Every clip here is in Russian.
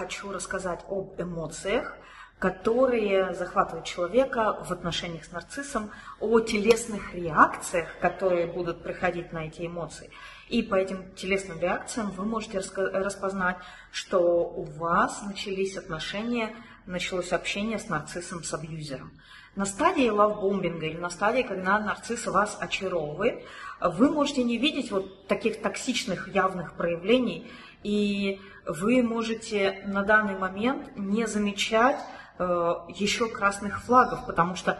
хочу рассказать об эмоциях, которые захватывают человека в отношениях с нарциссом, о телесных реакциях, которые будут проходить на эти эмоции. И по этим телесным реакциям вы можете распознать, что у вас начались отношения, началось общение с нарциссом, с абьюзером. На стадии лавбомбинга или на стадии, когда нарцисс вас очаровывает, вы можете не видеть вот таких токсичных явных проявлений, и вы можете на данный момент не замечать э, еще красных флагов, потому что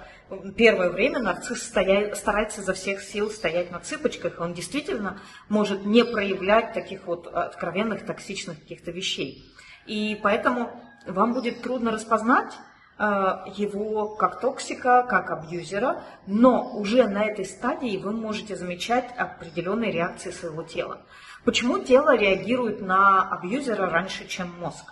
первое время нарцисс стоя... старается за всех сил стоять на цыпочках, он действительно может не проявлять таких вот откровенных токсичных каких-то вещей. И поэтому вам будет трудно распознать, его как токсика, как абьюзера, но уже на этой стадии вы можете замечать определенные реакции своего тела. Почему тело реагирует на абьюзера раньше, чем мозг?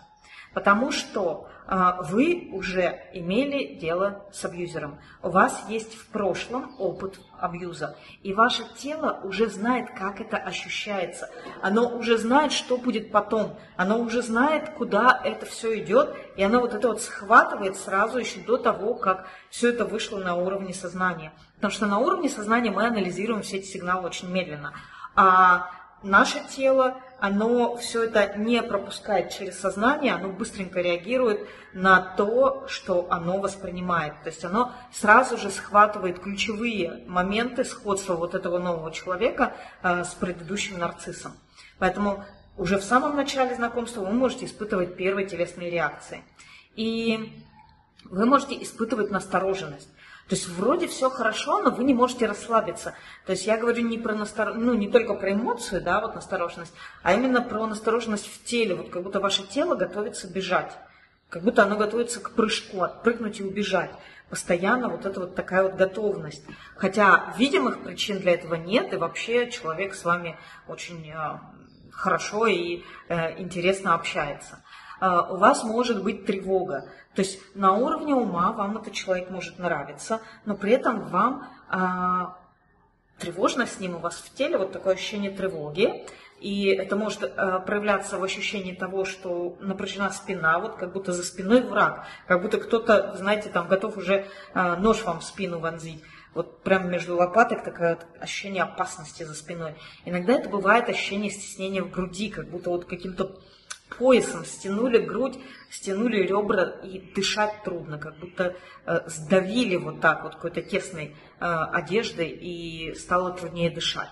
Потому что а, вы уже имели дело с абьюзером. У вас есть в прошлом опыт абьюза. И ваше тело уже знает, как это ощущается. Оно уже знает, что будет потом. Оно уже знает, куда это все идет. И оно вот это вот схватывает сразу еще до того, как все это вышло на уровне сознания. Потому что на уровне сознания мы анализируем все эти сигналы очень медленно. А наше тело оно все это не пропускает через сознание, оно быстренько реагирует на то, что оно воспринимает. То есть оно сразу же схватывает ключевые моменты сходства вот этого нового человека э, с предыдущим нарциссом. Поэтому уже в самом начале знакомства вы можете испытывать первые телесные реакции. И вы можете испытывать настороженность. То есть вроде все хорошо, но вы не можете расслабиться. То есть я говорю не про настор... ну, не только про эмоцию, да, вот настороженность, а именно про настороженность в теле. Вот как будто ваше тело готовится бежать. Как будто оно готовится к прыжку, отпрыгнуть и убежать. Постоянно вот эта вот такая вот готовность. Хотя видимых причин для этого нет, и вообще человек с вами очень э, хорошо и э, интересно общается. Э, у вас может быть тревога. То есть на уровне ума вам этот человек может нравиться, но при этом вам а, тревожно с ним, у вас в теле вот такое ощущение тревоги, и это может э, проявляться в ощущении того, что напряжена спина, вот как будто за спиной враг, как будто кто-то, знаете, там готов уже э, нож вам в спину вонзить. Вот прямо между лопаток такое ощущение опасности за спиной. Иногда это бывает ощущение стеснения в груди, как будто вот каким-то поясом стянули грудь, стянули ребра и дышать трудно, как будто э, сдавили вот так вот какой-то тесной э, одеждой и стало труднее дышать.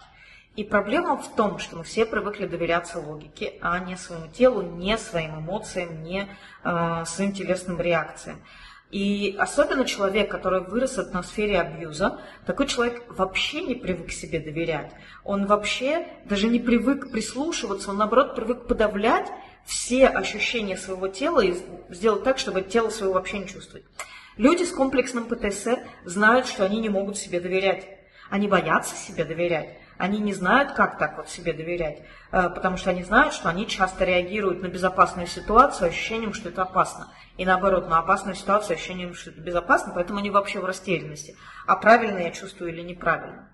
И проблема в том, что мы все привыкли доверяться логике, а не своему телу, не своим эмоциям, не э, своим телесным реакциям. И особенно человек, который вырос в атмосфере абьюза, такой человек вообще не привык себе доверять. Он вообще даже не привык прислушиваться, он наоборот привык подавлять все ощущения своего тела и сделать так, чтобы тело своего вообще не чувствовать. Люди с комплексным ПТСР знают, что они не могут себе доверять. Они боятся себе доверять. Они не знают, как так вот себе доверять, э, потому что они знают, что они часто реагируют на безопасную ситуацию ощущением, что это опасно. И наоборот, на опасную ситуацию ощущением, что это безопасно, поэтому они вообще в растерянности. А правильно я чувствую или неправильно.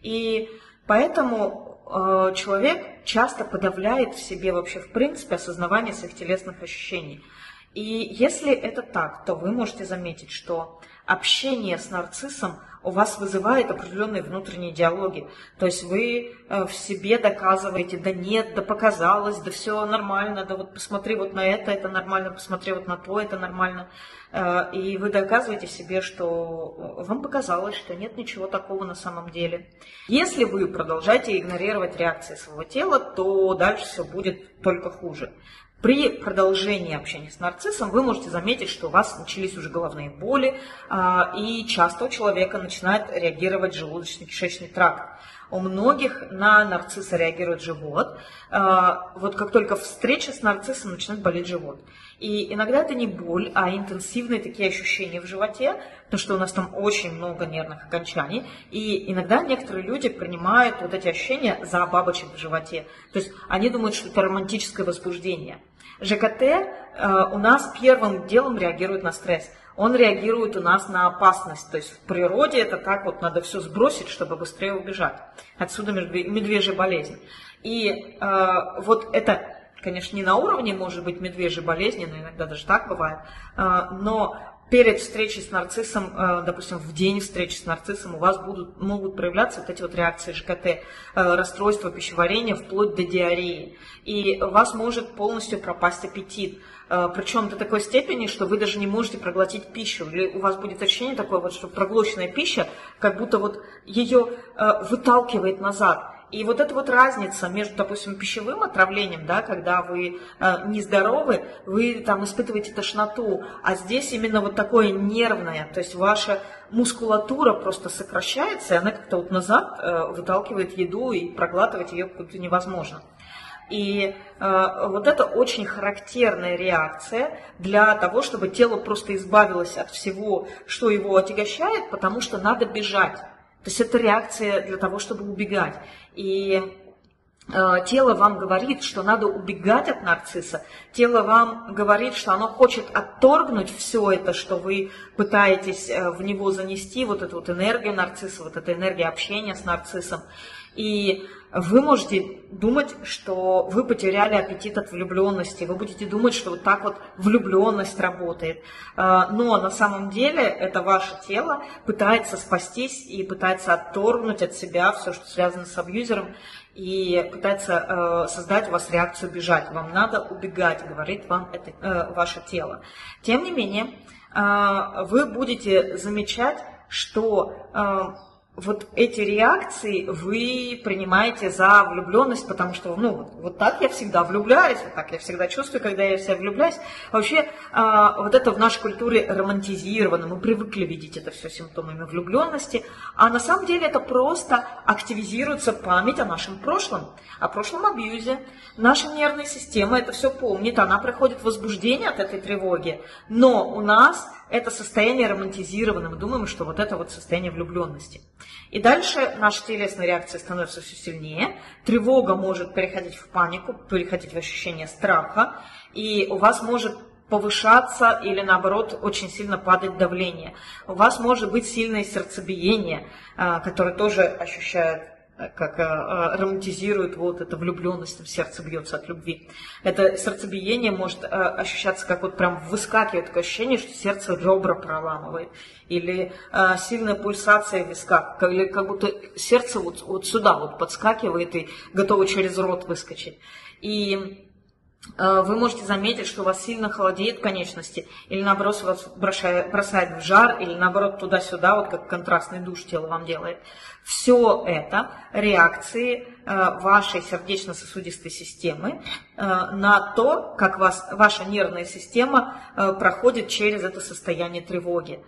И поэтому Э, человек часто подавляет в себе вообще в принципе осознавание своих телесных ощущений. И если это так, то вы можете заметить, что общение с нарциссом у вас вызывает определенные внутренние диалоги. То есть вы э, в себе доказываете, да нет, да показалось, да все нормально, да вот посмотри вот на это, это нормально, посмотри вот на то, это нормально. Э, и вы доказываете себе, что вам показалось, что нет ничего такого на самом деле. Если вы продолжаете игнорировать реакции своего тела, то дальше все будет только хуже. При продолжении общения с нарциссом вы можете заметить, что у вас начались уже головные боли, а, и часто у человека начинает реагировать желудочно-кишечный тракт. У многих на нарцисса реагирует живот. А, вот как только встреча с нарциссом начинает болеть живот. И иногда это не боль, а интенсивные такие ощущения в животе, потому что у нас там очень много нервных окончаний. И иногда некоторые люди принимают вот эти ощущения за бабочек в животе. То есть они думают, что это романтическое возбуждение. ЖКТ э, у нас первым делом реагирует на стресс. Он реагирует у нас на опасность. То есть в природе это так вот надо все сбросить, чтобы быстрее убежать. Отсюда медвежья болезнь. И э, вот это конечно, не на уровне, может быть, медвежьей болезни, но иногда даже так бывает, но перед встречей с нарциссом, э, допустим, в день встречи с нарциссом у вас будут, могут проявляться вот эти вот реакции ЖКТ, э, расстройства пищеварения вплоть до диареи. И у вас может полностью пропасть аппетит. Э, Причем до такой степени, что вы даже не можете проглотить пищу. Или у вас будет ощущение такое, вот, что проглоченная пища, как будто вот ее выталкивает назад. И вот эта вот разница между, допустим, пищевым отравлением, да, когда вы э, нездоровы, вы там испытываете тошноту, а здесь именно вот такое нервное, то есть ваша мускулатура просто сокращается, и она как-то вот назад э, выталкивает еду, и проглатывать ее как-то невозможно. И э, вот это очень характерная реакция для того, чтобы тело просто избавилось от всего, что его отягощает, потому что надо бежать. То есть это реакция для того, чтобы убегать. И э, тело вам говорит, что надо убегать от нарцисса. Тело вам говорит, что оно хочет отторгнуть все это, что вы пытаетесь э, в него занести, вот эту вот энергию нарцисса, вот эта энергия общения с нарциссом. И вы можете думать, что вы потеряли аппетит от влюбленности, вы будете думать, что вот так вот влюбленность работает. А, но на самом деле это ваше тело пытается спастись и пытается отторгнуть от себя все, что связано с абьюзером, и пытается э, создать у вас реакцию бежать. Вам надо убегать, говорит вам это э, ваше тело. Тем не менее, э, вы будете замечать, что вот эти реакции вы принимаете за влюбленность, потому что, ну, вот так я всегда влюбляюсь, вот так я всегда чувствую, когда я себя влюбляюсь. Вообще, а, вот это в нашей культуре романтизировано, мы привыкли видеть это все симптомами влюбленности, а на самом деле это просто активизируется память о нашем прошлом, о прошлом абьюзе. Наша нервная система это все помнит, она приходит в возбуждение от этой тревоги, но у нас это состояние романтизировано, мы думаем, что вот это вот состояние влюбленности. И дальше наша телесная реакция становится все сильнее, тревога может переходить в панику, переходить в ощущение страха, и у вас может повышаться или наоборот очень сильно падать давление. У вас может быть сильное сердцебиение, а, которое тоже ощущает как а, романтизирует вот эта влюбленность, сердце бьется от любви. Это сердцебиение может а, ощущаться как вот прям выскакивает такое ощущение, что сердце ребра проламывает. Или а, сильная пульсация в висках, или как будто сердце вот, вот сюда вот подскакивает и готово через рот выскочить. И Э, вы можете заметить, что у вас сильно холодеет конечности, или наоборот вас бросает в жар, или наоборот туда-сюда, вот как контрастный душ тело вам делает. Все это реакции э, вашей сердечно-сосудистой системы э, на то, как вас, ваша нервная система проходит через это состояние тревоги.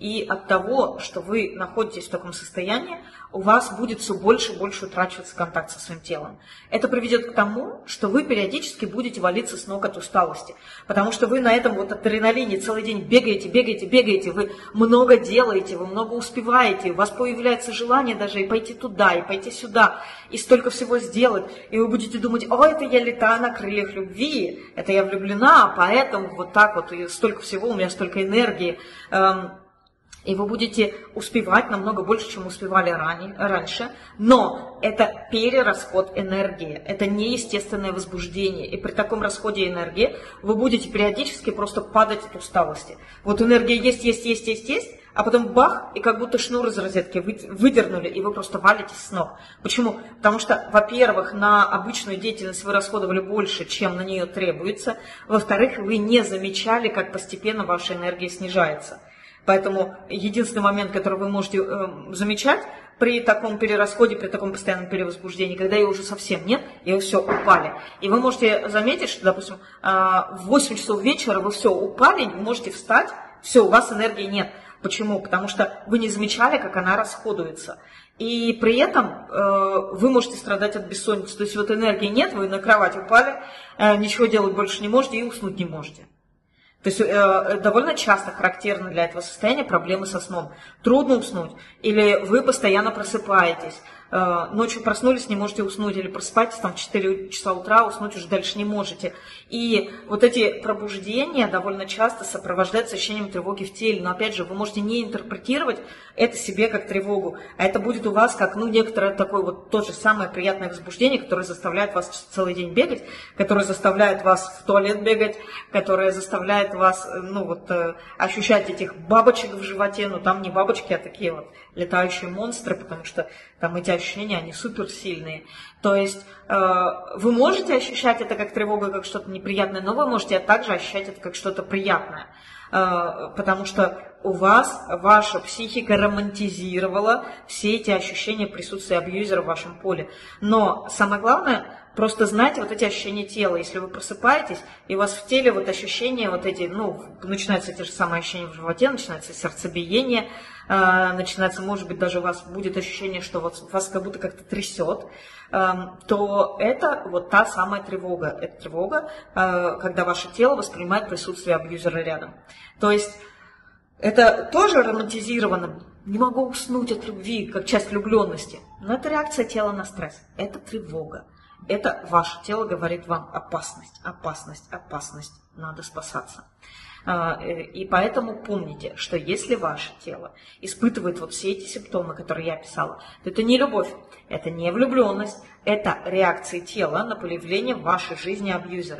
И от того, что вы находитесь в таком состоянии, у вас будет все больше и больше утрачиваться контакт со своим телом. Это приведет к тому, что вы периодически будете валиться с ног от усталости, потому что вы на этом вот адреналине целый день бегаете, бегаете, бегаете, вы много делаете, вы много успеваете, у вас появляется желание даже и пойти туда, и пойти сюда, и столько всего сделать, и вы будете думать, о, это я летаю на крыльях любви, это я влюблена, поэтому вот так вот, и столько всего, у меня столько энергии, эм, и вы будете успевать намного больше, чем успевали ранее, раньше, но это перерасход энергии, это неестественное возбуждение, и при таком расходе энергии вы будете периодически просто падать от усталости. Вот энергия есть, есть, есть, есть, есть, а потом бах, и как будто шнур из розетки выдернули, и вы просто валитесь с ног. Почему? Потому что, во-первых, на обычную деятельность вы расходовали больше, чем на нее требуется. Во-вторых, вы не замечали, как постепенно ваша энергия снижается. Поэтому единственный момент, который вы можете э, замечать при таком перерасходе, при таком постоянном перевозбуждении, когда ее уже совсем нет, и вы все упали. И вы можете заметить, что, допустим, э, в 8 часов вечера вы все упали, не можете встать, все, у вас энергии нет. Почему? Потому что вы не замечали, как она расходуется. И при этом э, вы можете страдать от бессонницы. То есть вот энергии нет, вы на кровать упали, э, ничего делать больше не можете и уснуть не можете. То есть э, довольно часто характерны для этого состояния проблемы со сном. Трудно уснуть, или вы постоянно просыпаетесь, Э, ночью проснулись, не можете уснуть, или просыпаетесь там в 4 часа утра, уснуть уже дальше не можете. И вот эти пробуждения довольно часто сопровождаются ощущением тревоги в теле. Но опять же, вы можете не интерпретировать это себе как тревогу, а это будет у вас как, ну, некоторое такое вот то же самое приятное возбуждение, которое заставляет вас целый день бегать, которое заставляет вас в туалет бегать, которое заставляет вас, э, ну, вот, э, ощущать этих бабочек в животе, но там не бабочки, а такие вот летающие монстры, потому что там эти ощущения, они суперсильные. То есть э, вы можете ощущать это как тревога, как что-то неприятное, но вы можете также ощущать это как что-то приятное. Э, потому что у вас ваша психика романтизировала все эти ощущения присутствия абьюзера в вашем поле. Но самое главное, просто знать вот эти ощущения тела. Если вы просыпаетесь, и у вас в теле вот ощущения вот эти, ну, начинаются те же самые ощущения в животе, начинается сердцебиение, э, начинается, может быть, даже у вас будет ощущение, что вот вас как будто как-то трясет, э, то это вот та самая тревога. Это тревога, э, когда ваше тело воспринимает присутствие абьюзера рядом. То есть это тоже романтизировано. Не могу уснуть от любви, как часть влюбленности. Но это реакция тела на стресс. Это тревога. Это ваше тело говорит вам опасность, опасность, опасность. Надо спасаться. А, э, и поэтому помните, что если ваше тело испытывает вот все эти симптомы, которые я описала, то это не любовь, это не влюбленность, это реакции тела на появление в вашей жизни абьюзера.